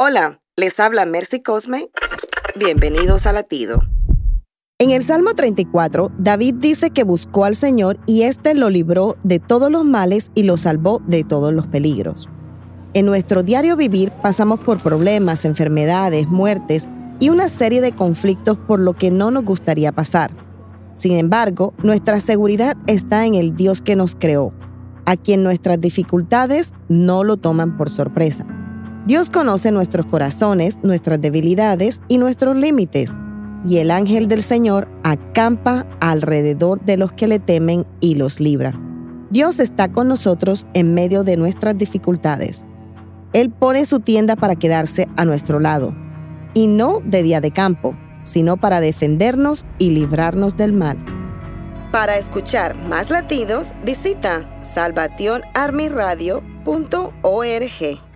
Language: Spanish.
Hola, les habla Mercy Cosme. Bienvenidos a Latido. En el Salmo 34, David dice que buscó al Señor y éste lo libró de todos los males y lo salvó de todos los peligros. En nuestro diario vivir pasamos por problemas, enfermedades, muertes y una serie de conflictos por lo que no nos gustaría pasar. Sin embargo, nuestra seguridad está en el Dios que nos creó, a quien nuestras dificultades no lo toman por sorpresa. Dios conoce nuestros corazones, nuestras debilidades y nuestros límites, y el ángel del Señor acampa alrededor de los que le temen y los libra. Dios está con nosotros en medio de nuestras dificultades. Él pone su tienda para quedarse a nuestro lado, y no de día de campo, sino para defendernos y librarnos del mal. Para escuchar más latidos, visita salvationarmyradio.org.